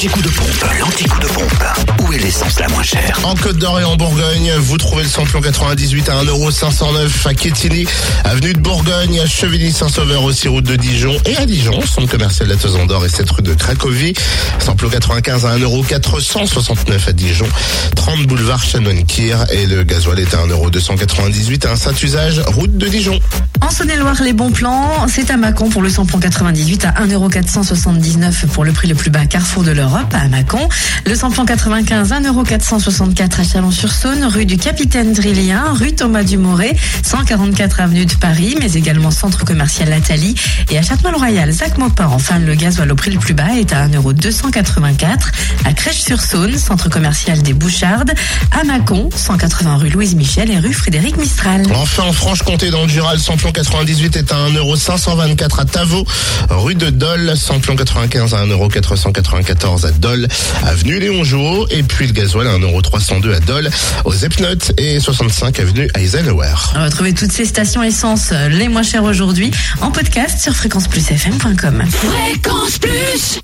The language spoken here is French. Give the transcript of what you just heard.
L'anticoup de pompe, l'anticoup de pompe. Où est l'essence la moins chère En Côte d'Or et en Bourgogne, vous trouvez le samplon 98 à 1,509€ à Quetigny, avenue de Bourgogne, à Chevigny-Saint-Sauveur aussi, route de Dijon et à Dijon, centre commercial la d'Or et cette rue de Cracovie. Samplon 95 à 1,469€ à Dijon, 30 boulevard Chanoine-Kir et le gasoil est à 1,298€ à Saint-Usage, route de Dijon. En Saône-et-Loire, les bons plans, c'est à Mâcon pour le samplon 98 à 1,479€ pour le prix le plus bas Carrefour de l'Europe à Mâcon. Le samplon 95 1,464€ à Chalon-sur-Saône, rue du Capitaine Drillien, rue Thomas Dumoré, 144 avenue de Paris, mais également centre commercial Lathalie et à Châtenois-le-Royal, Zac Mopin. Enfin, le gasoil au prix le plus bas est à 1,284€ à Crèche-sur-Saône, centre commercial des Bouchardes, à Mâcon, 180 rue Louise Michel et rue Frédéric Mistral. Enfin, en Franche-Comté, dans le samplon 98 est à 1,524€ à Tavaux, rue de Dole, samplon 95 à 1,494€ à Dole, avenue Léon Jouot, et puis le gasoil à 1,302€ à Dole, aux Epnotes et 65 avenue Eisenhower. Retrouvez toutes ces stations essence les moins chères aujourd'hui en podcast sur fréquenceplusfm.com. Fréquence Plus